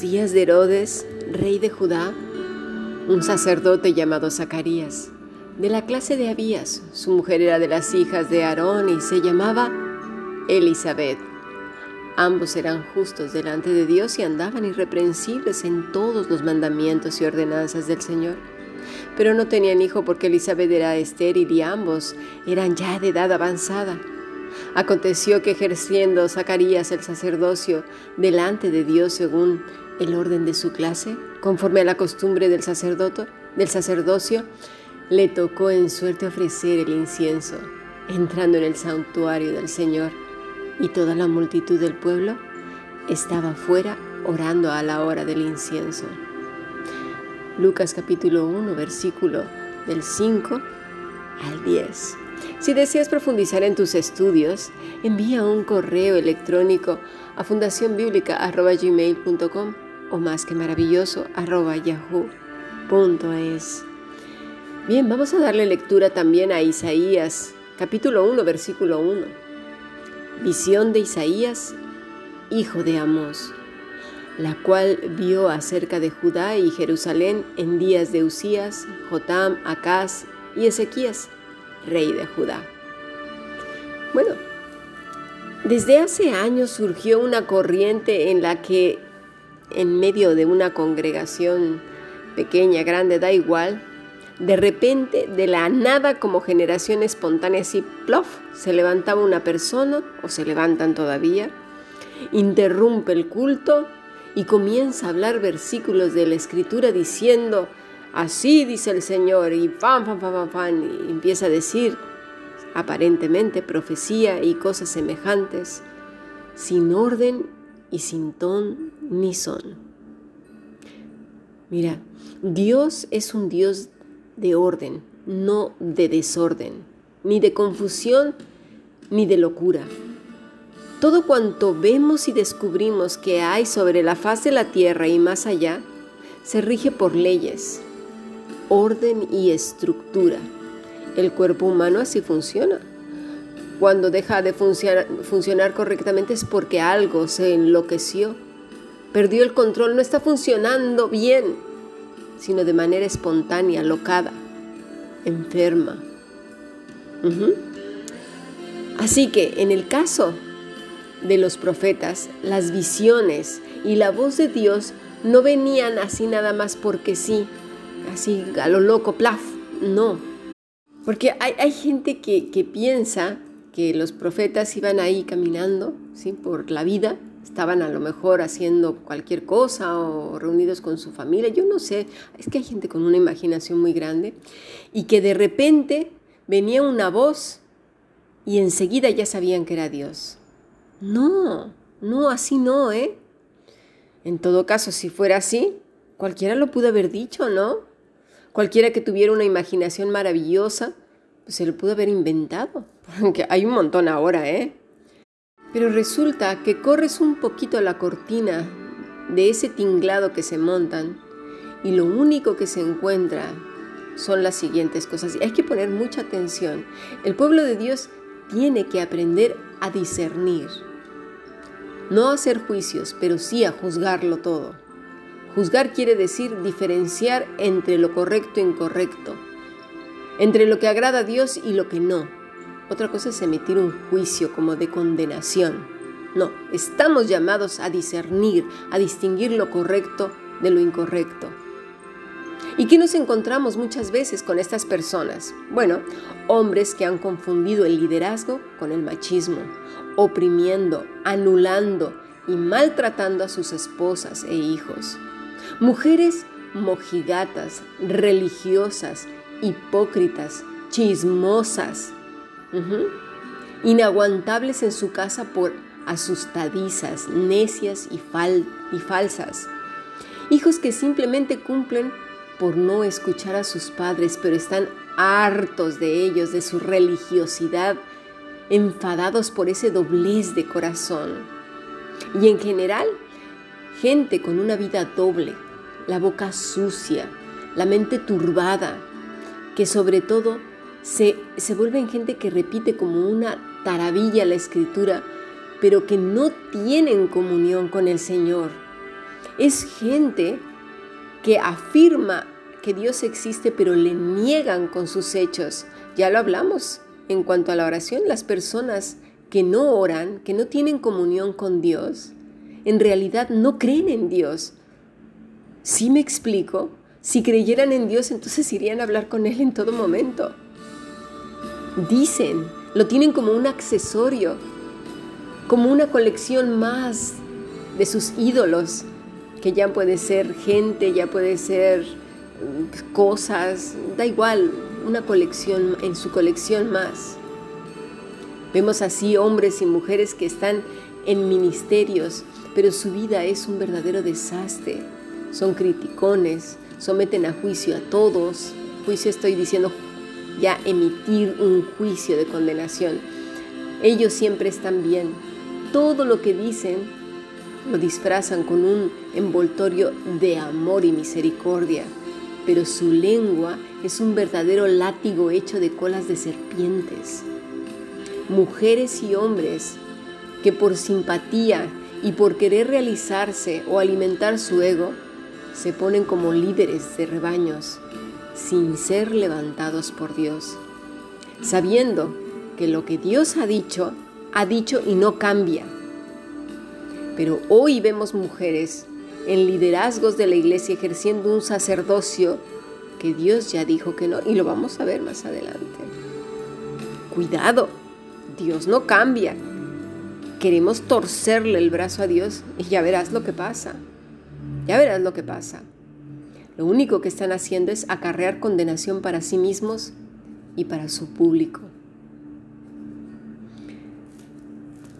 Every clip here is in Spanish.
días de Herodes, rey de Judá, un sacerdote llamado Zacarías, de la clase de Abías. Su mujer era de las hijas de Aarón y se llamaba Elizabeth. Ambos eran justos delante de Dios y andaban irreprensibles en todos los mandamientos y ordenanzas del Señor. Pero no tenían hijo porque Elizabeth era estéril y ambos eran ya de edad avanzada. Aconteció que ejerciendo Zacarías el sacerdocio delante de Dios según el orden de su clase, conforme a la costumbre del sacerdote, del sacerdocio, le tocó en suerte ofrecer el incienso, entrando en el santuario del Señor, y toda la multitud del pueblo estaba fuera orando a la hora del incienso. Lucas capítulo 1, versículo del 5 al 10. Si deseas profundizar en tus estudios, envía un correo electrónico a fundacionbiblica.gmail.com o más que maravilloso yahoo.es. Bien, vamos a darle lectura también a Isaías, capítulo 1, versículo 1. Visión de Isaías, hijo de Amós, la cual vio acerca de Judá y Jerusalén en días de Usías, Jotam, Acaz y Ezequías rey de Judá. Bueno, desde hace años surgió una corriente en la que en medio de una congregación pequeña, grande, da igual, de repente, de la nada, como generación espontánea, así, plof, se levantaba una persona, o se levantan todavía, interrumpe el culto y comienza a hablar versículos de la escritura diciendo, Así dice el Señor y fan, fan, fan, y empieza a decir aparentemente profecía y cosas semejantes, sin orden y sin ton ni son. Mira, Dios es un Dios de orden, no de desorden, ni de confusión, ni de locura. Todo cuanto vemos y descubrimos que hay sobre la faz de la tierra y más allá, se rige por leyes, orden y estructura. El cuerpo humano así funciona. Cuando deja de funcionar, correctamente es porque algo se enloqueció, perdió el control, no está funcionando bien, sino de manera espontánea, locada, enferma. Así que en el caso de los profetas, las visiones y la voz de Dios no venían así nada más porque sí, así a lo loco, plaf. No. Porque hay, gente que, piensa que los profetas iban ahí caminando ¿sí? por la vida, estaban a lo mejor haciendo cualquier cosa o reunidos con su familia, yo no sé, es que hay gente con una imaginación muy grande, y que de repente venía una voz y enseguida ya sabían que era Dios. No, no, así no, ¿eh? En todo caso, si fuera así, cualquiera lo pudo haber dicho, ¿no? Cualquiera que tuviera una imaginación maravillosa, pues se lo pudo haber inventado. Porque hay un montón ahora, ¿eh? Pero resulta que corres un poquito la cortina de ese tinglado que se montan y lo único que se encuentra son las siguientes cosas. Y hay que poner mucha atención. El pueblo de Dios tiene que aprender a discernir. No a hacer juicios, pero sí a juzgarlo todo. Juzgar quiere decir diferenciar entre lo correcto e incorrecto, entre lo que agrada a Dios y lo que no. Otra cosa es emitir un juicio como de condenación. No, estamos llamados a discernir, a distinguir lo correcto de lo incorrecto. ¿Y qué nos encontramos muchas veces con estas personas? Bueno, hombres que han confundido el liderazgo con el machismo, oprimiendo, anulando y maltratando a sus esposas e hijos. Mujeres mojigatas, religiosas, hipócritas, chismosas, inaguantables en su casa por asustadizas, necias y, y falsas. Hijos que simplemente cumplen por no escuchar a sus padres, pero están hartos de ellos, de su religiosidad, enfadados por ese doblez de corazón. Y en general, gente con una vida doble, la boca sucia, la mente turbada, que sobre todo se, se vuelven gente que repite como una taravilla la escritura, pero que no tienen comunión con el Señor. Es gente que afirma que Dios existe pero le niegan con sus hechos. Ya lo hablamos en cuanto a la oración, las personas que no oran, que no tienen comunión con Dios, en realidad no creen en Dios. ¿Sí me explico? Si creyeran en Dios, entonces irían a hablar con Él en todo momento. Dicen, lo tienen como un accesorio, como una colección más de sus ídolos, que ya puede ser gente, ya puede ser mm, cosas, da igual, una colección, en su colección más. Vemos así hombres y mujeres que están en ministerios, pero su vida es un verdadero desastre. Son criticones, someten a juicio a todos. Juicio estoy diciendo ya emitir un juicio de condenación. Ellos siempre están bien. Todo lo que dicen lo disfrazan con un envoltorio de amor y misericordia, pero su lengua es un verdadero látigo hecho de colas de serpientes. Mujeres y hombres que por simpatía y por querer realizarse o alimentar su ego, se ponen como líderes de rebaños sin ser levantados por Dios, sabiendo que lo que Dios ha dicho, ha dicho y no cambia. Pero hoy vemos mujeres en liderazgos de la iglesia ejerciendo un sacerdocio que Dios ya dijo que no, y lo vamos a ver más adelante. Cuidado, Dios no cambia. Queremos torcerle el brazo a Dios y ya verás lo que pasa. Ya verás lo que pasa. Lo único que están haciendo es acarrear condenación para sí mismos y para su público.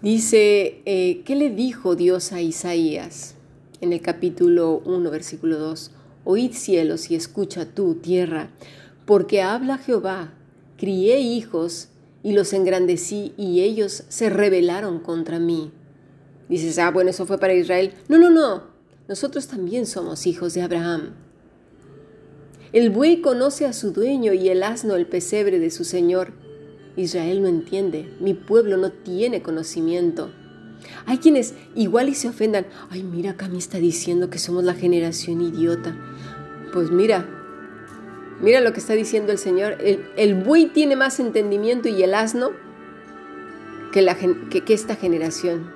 Dice, eh, ¿qué le dijo Dios a Isaías? En el capítulo 1, versículo 2, Oíd cielos y escucha tú, tierra, porque habla Jehová, crié hijos y los engrandecí y ellos se rebelaron contra mí. Dices, ah, bueno, eso fue para Israel. No, no, no, nosotros también somos hijos de Abraham. El buey conoce a su dueño y el asno el pesebre de su señor. Israel no entiende, mi pueblo no tiene conocimiento. Hay quienes igual y se ofendan, ay mira, acá me está diciendo que somos la generación idiota. Pues mira, mira lo que está diciendo el Señor, el, buey tiene más entendimiento y el asno que, que esta generación.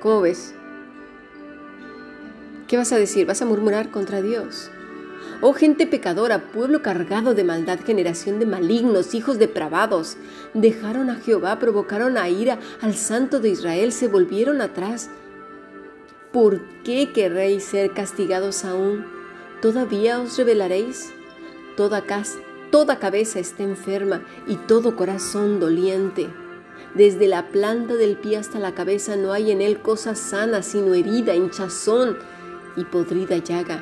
¿Cómo ves? ¿Qué vas a decir? ¿Vas a murmurar contra Dios? Oh gente pecadora, pueblo cargado de maldad, generación de malignos, hijos depravados, dejaron a Jehová, provocaron a ira al santo de Israel, se volvieron atrás. ¿Por qué querréis ser castigados aún? ¿Todavía os rebelaréis? Toda, toda cabeza está enferma y todo corazón doliente. Desde la planta del pie hasta la cabeza no hay en él cosa sana, sino herida, hinchazón y podrida llaga.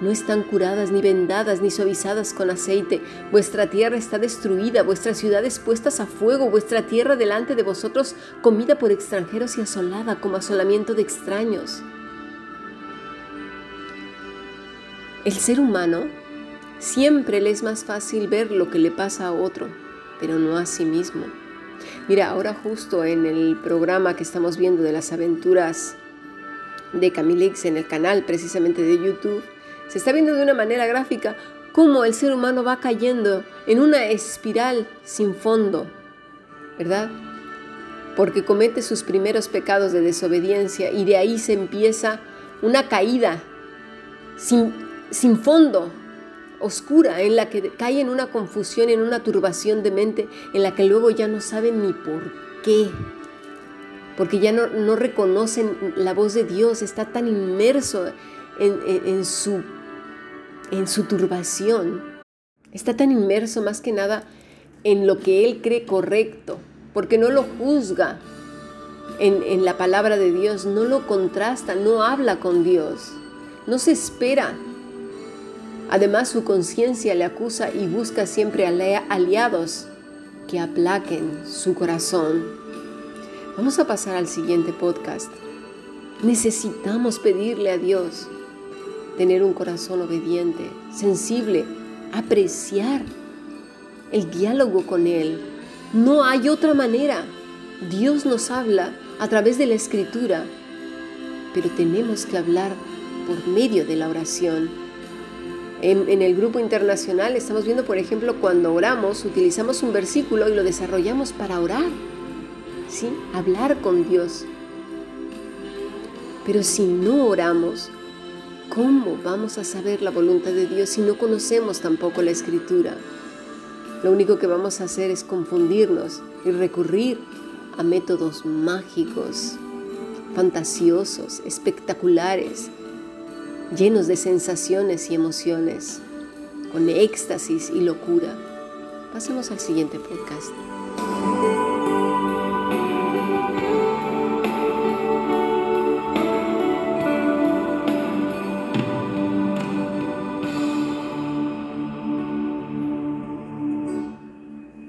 No están curadas, ni vendadas, ni suavizadas con aceite. Vuestra tierra está destruida, vuestras ciudades puestas a fuego, vuestra tierra delante de vosotros comida por extranjeros y asolada como asolamiento de extraños. El ser humano siempre le es más fácil ver lo que le pasa a otro, pero no a sí mismo. Mira, ahora justo en el programa que estamos viendo de las aventuras de Camilix en el canal precisamente de YouTube, se está viendo de una manera gráfica cómo el ser humano va cayendo en una espiral sin fondo, ¿verdad? Porque comete sus primeros pecados de desobediencia y de ahí se empieza una caída sin, sin fondo, oscura, en la que cae en una confusión, en una turbación de mente, en la que luego ya no saben ni por qué. Porque ya no, reconocen la voz de Dios, está tan inmerso en, su, en su turbación, está tan inmerso más que nada en lo que él cree correcto, porque no lo juzga en, en la palabra de Dios, no lo contrasta, no habla con Dios, no se espera Además, su conciencia le acusa y busca siempre aliados que aplaquen su corazón. Vamos a pasar al siguiente podcast. Necesitamos pedirle a Dios tener un corazón obediente, sensible, apreciar el diálogo con Él. No hay otra manera. Dios nos habla a través de la escritura, pero tenemos que hablar por medio de la oración. En, el grupo internacional estamos viendo, por ejemplo, cuando oramos, utilizamos un versículo y lo desarrollamos para orar, ¿sí? Hablar con Dios. Pero si no oramos, ¿cómo vamos a saber la voluntad de Dios si no conocemos tampoco la escritura? Lo único que vamos a hacer es confundirnos y recurrir a métodos mágicos, fantasiosos, espectaculares, llenos de sensaciones y emociones, con éxtasis y locura. Pasemos al siguiente podcast.